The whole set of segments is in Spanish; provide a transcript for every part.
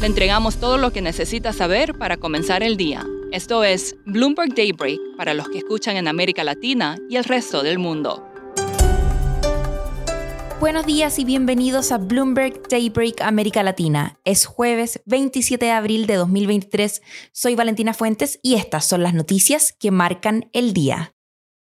Le entregamos todo lo que necesita saber para comenzar el día. Esto es Bloomberg Daybreak para los que escuchan en América Latina y el resto del mundo. Buenos días y bienvenidos a Bloomberg Daybreak América Latina. Es jueves 27 de abril de 2023. Soy Valentina Fuentes y estas son las noticias que marcan el día.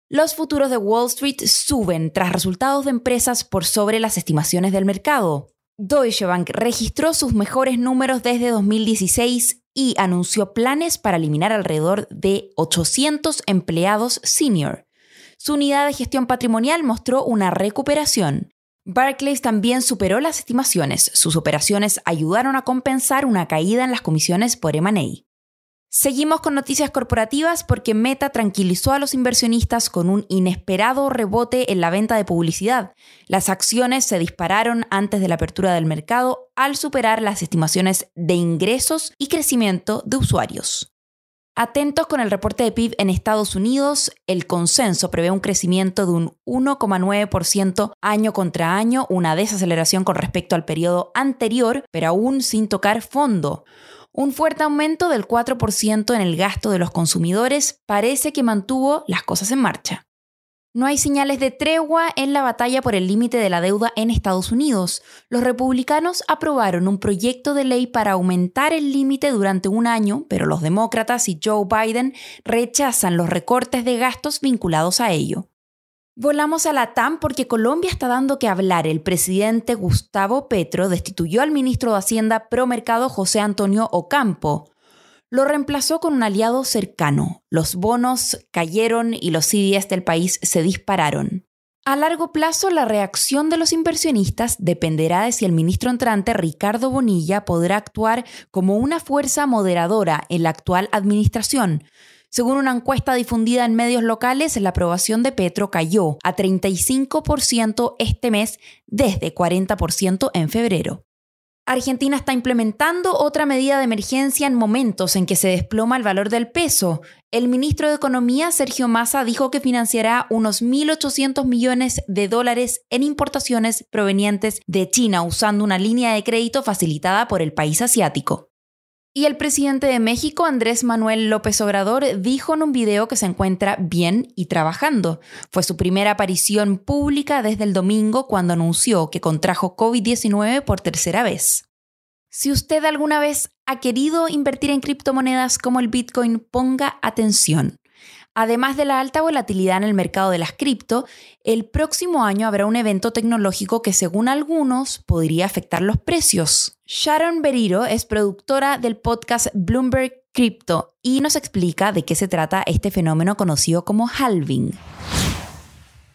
Los futuros de Wall Street suben tras resultados de empresas por sobre las estimaciones del mercado. Deutsche Bank registró sus mejores números desde 2016 y anunció planes para eliminar alrededor de 800 empleados senior. Su unidad de gestión patrimonial mostró una recuperación. Barclays también superó las estimaciones. Sus operaciones ayudaron a compensar una caída en las comisiones por M&A. Seguimos con noticias corporativas porque Meta tranquilizó a los inversionistas con un inesperado rebote en la venta de publicidad. Las acciones se dispararon antes de la apertura del mercado al superar las estimaciones de ingresos y crecimiento de usuarios. Atentos con el reporte de PIB en Estados Unidos, el consenso prevé un crecimiento de un 1,9% año contra año, una desaceleración con respecto al periodo anterior, pero aún sin tocar fondo. Un fuerte aumento del 4% en el gasto de los consumidores parece que mantuvo las cosas en marcha. No hay señales de tregua en la batalla por el límite de la deuda en Estados Unidos. Los republicanos aprobaron un proyecto de ley para aumentar el límite durante un año, pero los demócratas y Joe Biden rechazan los recortes de gastos vinculados a ello. Volamos a la TAM porque Colombia está dando que hablar. El presidente Gustavo Petro destituyó al ministro de Hacienda pro mercado José Antonio Ocampo. Lo reemplazó con un aliado cercano. Los bonos cayeron y los CDS del país se dispararon. A largo plazo, la reacción de los inversionistas dependerá de si el ministro entrante Ricardo Bonilla podrá actuar como una fuerza moderadora en la actual administración, según una encuesta difundida en medios locales, la aprobación de Petro cayó a 35% este mes desde 40% en febrero. Argentina está implementando otra medida de emergencia en momentos en que se desploma el valor del peso. El ministro de Economía, Sergio Massa, dijo que financiará unos 1.800 millones de dólares en importaciones provenientes de China usando una línea de crédito facilitada por el país asiático. Y el presidente de México, Andrés Manuel López Obrador, dijo en un video que se encuentra bien y trabajando. Fue su primera aparición pública desde el domingo cuando anunció que contrajo COVID-19 por tercera vez. Si usted alguna vez ha querido invertir en criptomonedas como el Bitcoin, ponga atención. Además de la alta volatilidad en el mercado de las cripto, el próximo año habrá un evento tecnológico que según algunos podría afectar los precios. Sharon Beriro es productora del podcast Bloomberg Crypto y nos explica de qué se trata este fenómeno conocido como halving.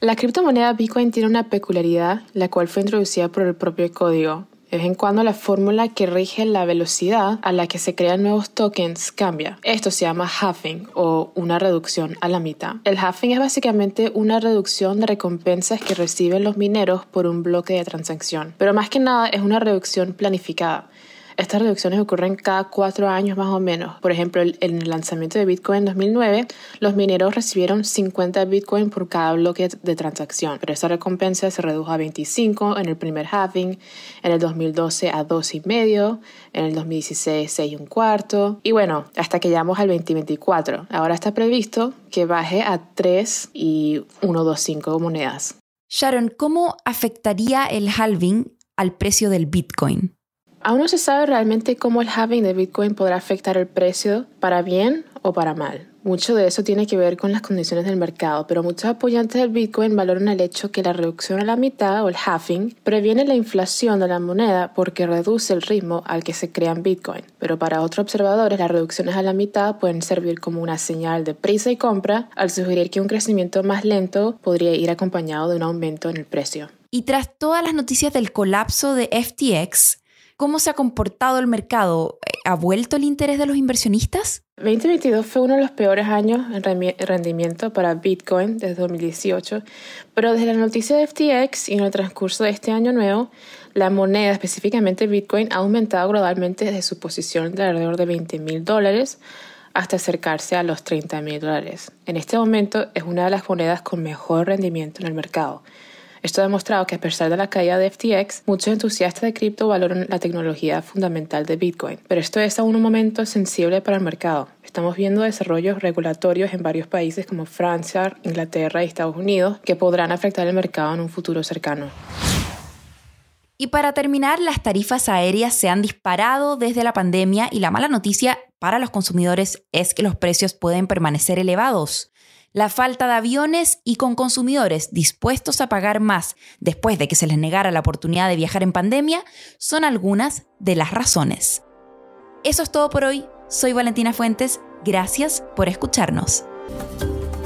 La criptomoneda Bitcoin tiene una peculiaridad, la cual fue introducida por el propio código, de vez en cuando la fórmula que rige la velocidad a la que se crean nuevos tokens cambia. Esto se llama halving o una reducción a la mitad. El halving es básicamente una reducción de recompensas que reciben los mineros por un bloque de transacción, pero más que nada es una reducción planificada. Estas reducciones ocurren cada cuatro años más o menos. Por ejemplo, en el lanzamiento de Bitcoin en 2009, los mineros recibieron 50 Bitcoin por cada bloque de transacción, pero esa recompensa se redujo a 25 en el primer halving, en el 2012 a 2,5, en el 2016 6 y un cuarto, y bueno, hasta que llegamos al 2024. Ahora está previsto que baje a 3 y 1,25 monedas. Sharon, ¿cómo afectaría el halving al precio del Bitcoin? Aún no se sabe realmente cómo el halving de Bitcoin podrá afectar el precio para bien o para mal. Mucho de eso tiene que ver con las condiciones del mercado, pero muchos apoyantes del Bitcoin valoran el hecho que la reducción a la mitad o el halving previene la inflación de la moneda porque reduce el ritmo al que se crean Bitcoin. Pero para otros observadores, las reducciones a la mitad pueden servir como una señal de prisa y compra al sugerir que un crecimiento más lento podría ir acompañado de un aumento en el precio. Y tras todas las noticias del colapso de FTX, ¿cómo se ha comportado el mercado? ¿Ha vuelto el interés de los inversionistas? 2022 fue uno de los peores años en rendimiento para Bitcoin desde 2018, pero desde la noticia de FTX y en el transcurso de este año nuevo, la moneda, específicamente Bitcoin, ha aumentado gradualmente desde su posición de alrededor de 20 mil dólares hasta acercarse a los 30 mil dólares. En este momento es una de las monedas con mejor rendimiento en el mercado. Esto ha demostrado que a pesar de la caída de FTX, muchos entusiastas de cripto valoran la tecnología fundamental de Bitcoin. Pero esto es aún un momento sensible para el mercado. Estamos viendo desarrollos regulatorios en varios países como Francia, Inglaterra y Estados Unidos que podrán afectar el mercado en un futuro cercano. Y para terminar, las tarifas aéreas se han disparado desde la pandemia y la mala noticia para los consumidores es que los precios pueden permanecer elevados. La falta de aviones y con consumidores dispuestos a pagar más después de que se les negara la oportunidad de viajar en pandemia son algunas de las razones. Eso es todo por hoy. Soy Valentina Fuentes. Gracias por escucharnos.